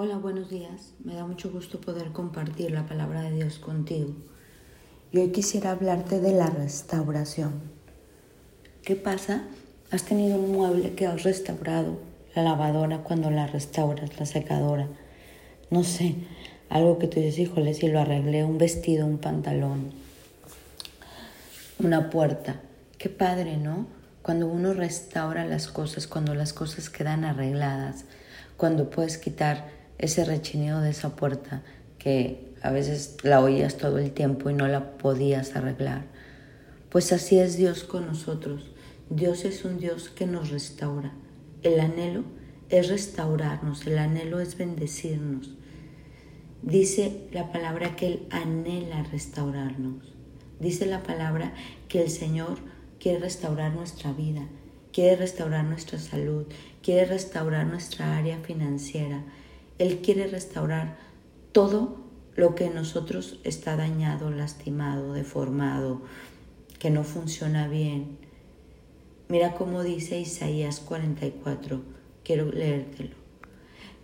Hola, buenos días. Me da mucho gusto poder compartir la palabra de Dios contigo. Y hoy quisiera hablarte de la restauración. ¿Qué pasa? Has tenido un mueble que has restaurado, la lavadora cuando la restauras, la secadora. No sé, algo que tú dices, híjole, si lo arreglé, un vestido, un pantalón, una puerta. Qué padre, ¿no? Cuando uno restaura las cosas, cuando las cosas quedan arregladas, cuando puedes quitar ese rechinido de esa puerta que a veces la oías todo el tiempo y no la podías arreglar. Pues así es Dios con nosotros. Dios es un Dios que nos restaura. El anhelo es restaurarnos, el anhelo es bendecirnos. Dice la palabra que Él anhela restaurarnos. Dice la palabra que el Señor quiere restaurar nuestra vida, quiere restaurar nuestra salud, quiere restaurar nuestra área financiera, él quiere restaurar todo lo que en nosotros está dañado, lastimado, deformado, que no funciona bien. Mira cómo dice Isaías 44, quiero leértelo.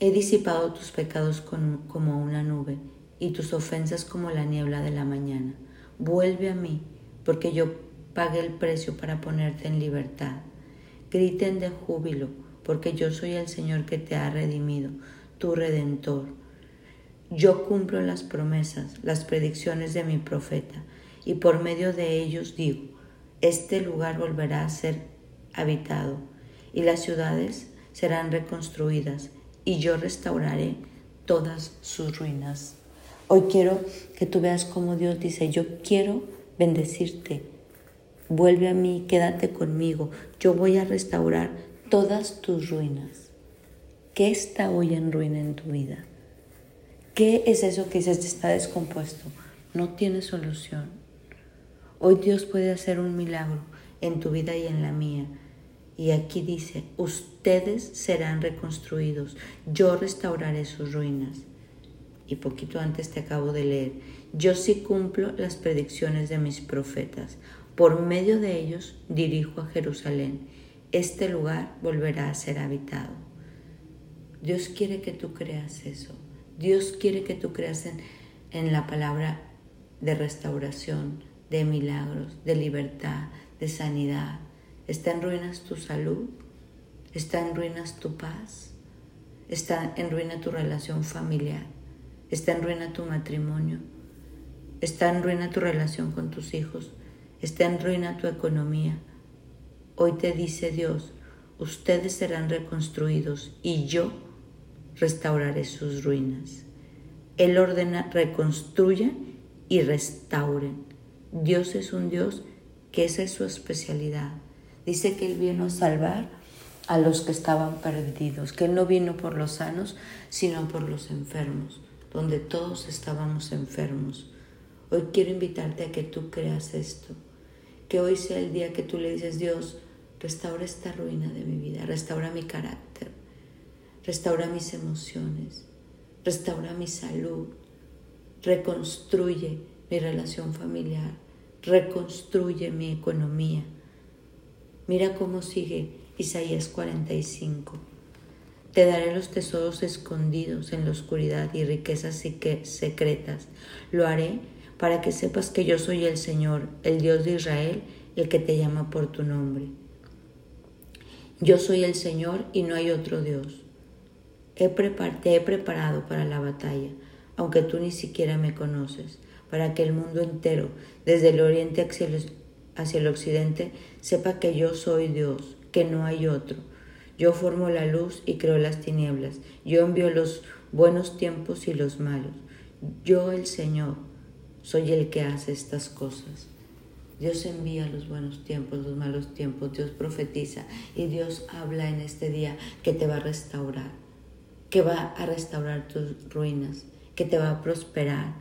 He disipado tus pecados como una nube y tus ofensas como la niebla de la mañana. Vuelve a mí, porque yo pagué el precio para ponerte en libertad. Griten de júbilo, porque yo soy el Señor que te ha redimido tu redentor. Yo cumplo las promesas, las predicciones de mi profeta, y por medio de ellos digo, este lugar volverá a ser habitado, y las ciudades serán reconstruidas, y yo restauraré todas sus ruinas. Hoy quiero que tú veas cómo Dios dice, yo quiero bendecirte, vuelve a mí, quédate conmigo, yo voy a restaurar todas tus ruinas. ¿Qué está hoy en ruina en tu vida? ¿Qué es eso que dices está descompuesto? No tiene solución. Hoy Dios puede hacer un milagro en tu vida y en la mía. Y aquí dice, ustedes serán reconstruidos, yo restauraré sus ruinas. Y poquito antes te acabo de leer, yo sí cumplo las predicciones de mis profetas. Por medio de ellos dirijo a Jerusalén. Este lugar volverá a ser habitado. Dios quiere que tú creas eso. Dios quiere que tú creas en, la palabra de restauración, de milagros, de libertad, de sanidad. ¿Está en ruinas tu salud? ¿Está en ruinas tu paz? ¿Está en ruina tu relación familiar? ¿Está en ruina tu matrimonio? ¿Está en ruina tu relación con tus hijos? ¿Está en ruina tu economía? Hoy te dice Dios, ustedes serán reconstruidos y yo restauraré sus ruinas. Él ordena reconstruyan y restauren. Dios es un Dios que esa es su especialidad. Dice que Él vino a salvar a los que estaban perdidos, que Él no vino por los sanos, sino por los enfermos, donde todos estábamos enfermos. Hoy quiero invitarte a que tú creas esto, que hoy sea el día que tú le dices, Dios, restaura esta ruina de mi vida, restaura mi carácter, restaura mis emociones, restaura mi salud, reconstruye mi relación familiar, reconstruye mi economía. Mira cómo sigue Isaías 45. Te daré los tesoros escondidos en la oscuridad y riquezas secretas. Lo haré para que sepas que yo soy el Señor, el Dios de Israel, el que te llama por tu nombre. Yo soy el Señor y no hay otro Dios te he preparado para la batalla, aunque tú ni siquiera me conoces, para que el mundo entero, desde el oriente hacia el, hacia el occidente, sepa que yo soy Dios, que no hay otro. Yo formo la luz y creo las tinieblas. Yo envío los buenos tiempos y los malos. Yo, el Señor, soy el que hace estas cosas. Dios envía los buenos tiempos, los malos tiempos, Dios profetiza y Dios habla en este día que te va a restaurar que va a restaurar tus ruinas, que te va a prosperar,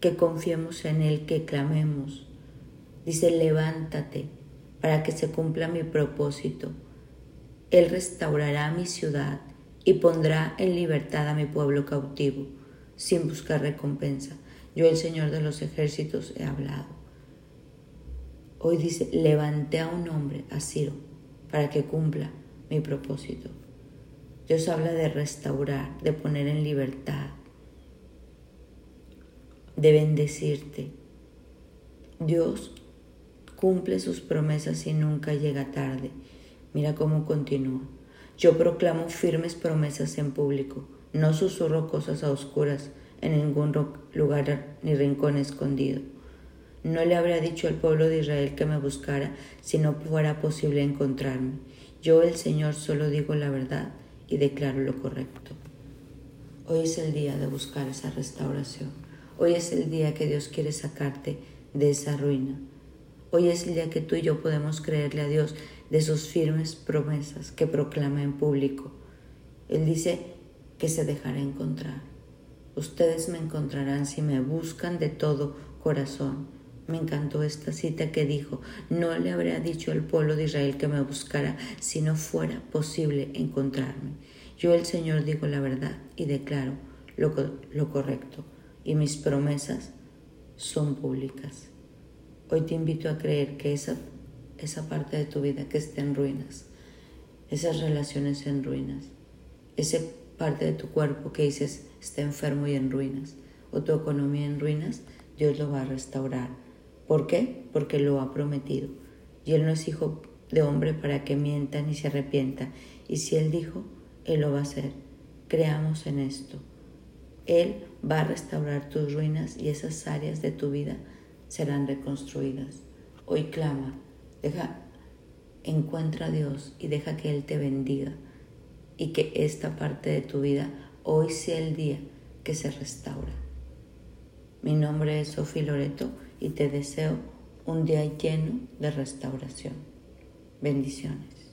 que confiemos en Él, que clamemos. Dice, levántate para que se cumpla mi propósito. Él restaurará mi ciudad y pondrá en libertad a mi pueblo cautivo, sin buscar recompensa. Yo, el Señor de los ejércitos, he hablado. Hoy dice, levanté a un hombre, a para que cumpla mi propósito. Dios habla de restaurar, de poner en libertad, de bendecirte. Dios cumple sus promesas y nunca llega tarde. Mira cómo continúa. Yo proclamo firmes promesas en público, no susurro cosas a oscuras en ningún lugar ni rincón escondido. No le habría dicho al pueblo de Israel que me buscara si no fuera posible encontrarme. Yo, el Señor, solo digo la verdad y declaro lo correcto. Hoy es el día de buscar esa restauración. Hoy es el día que Dios quiere sacarte de esa ruina. Hoy es el día que tú y yo podemos creerle a Dios de sus firmes promesas que proclama en público. Él dice que se dejará encontrar. Ustedes me encontrarán si me buscan de todo corazón. Me encantó esta cita que dijo, no le habría dicho al pueblo de Israel que me buscara si no fuera posible encontrarme. Yo el Señor digo la verdad y declaro lo, lo correcto y mis promesas son públicas. Hoy te invito a creer que esa, esa parte de tu vida que está en ruinas, esas relaciones en ruinas, esa parte de tu cuerpo que dices está enfermo y en ruinas, o tu economía en ruinas, Dios lo va a restaurar ¿Por qué? Porque lo ha prometido. Y Él no es hijo de hombre para que mienta ni se arrepienta. Y si Él dijo, Él lo va a hacer. Creamos en esto. Él va a restaurar tus ruinas y esas áreas de tu vida serán reconstruidas. Hoy clama, deja, encuentra a Dios y deja que Él te bendiga y que esta parte de tu vida hoy sea el día que se restaura. Mi nombre es Sofía Loreto y te deseo un día lleno de restauración. Bendiciones.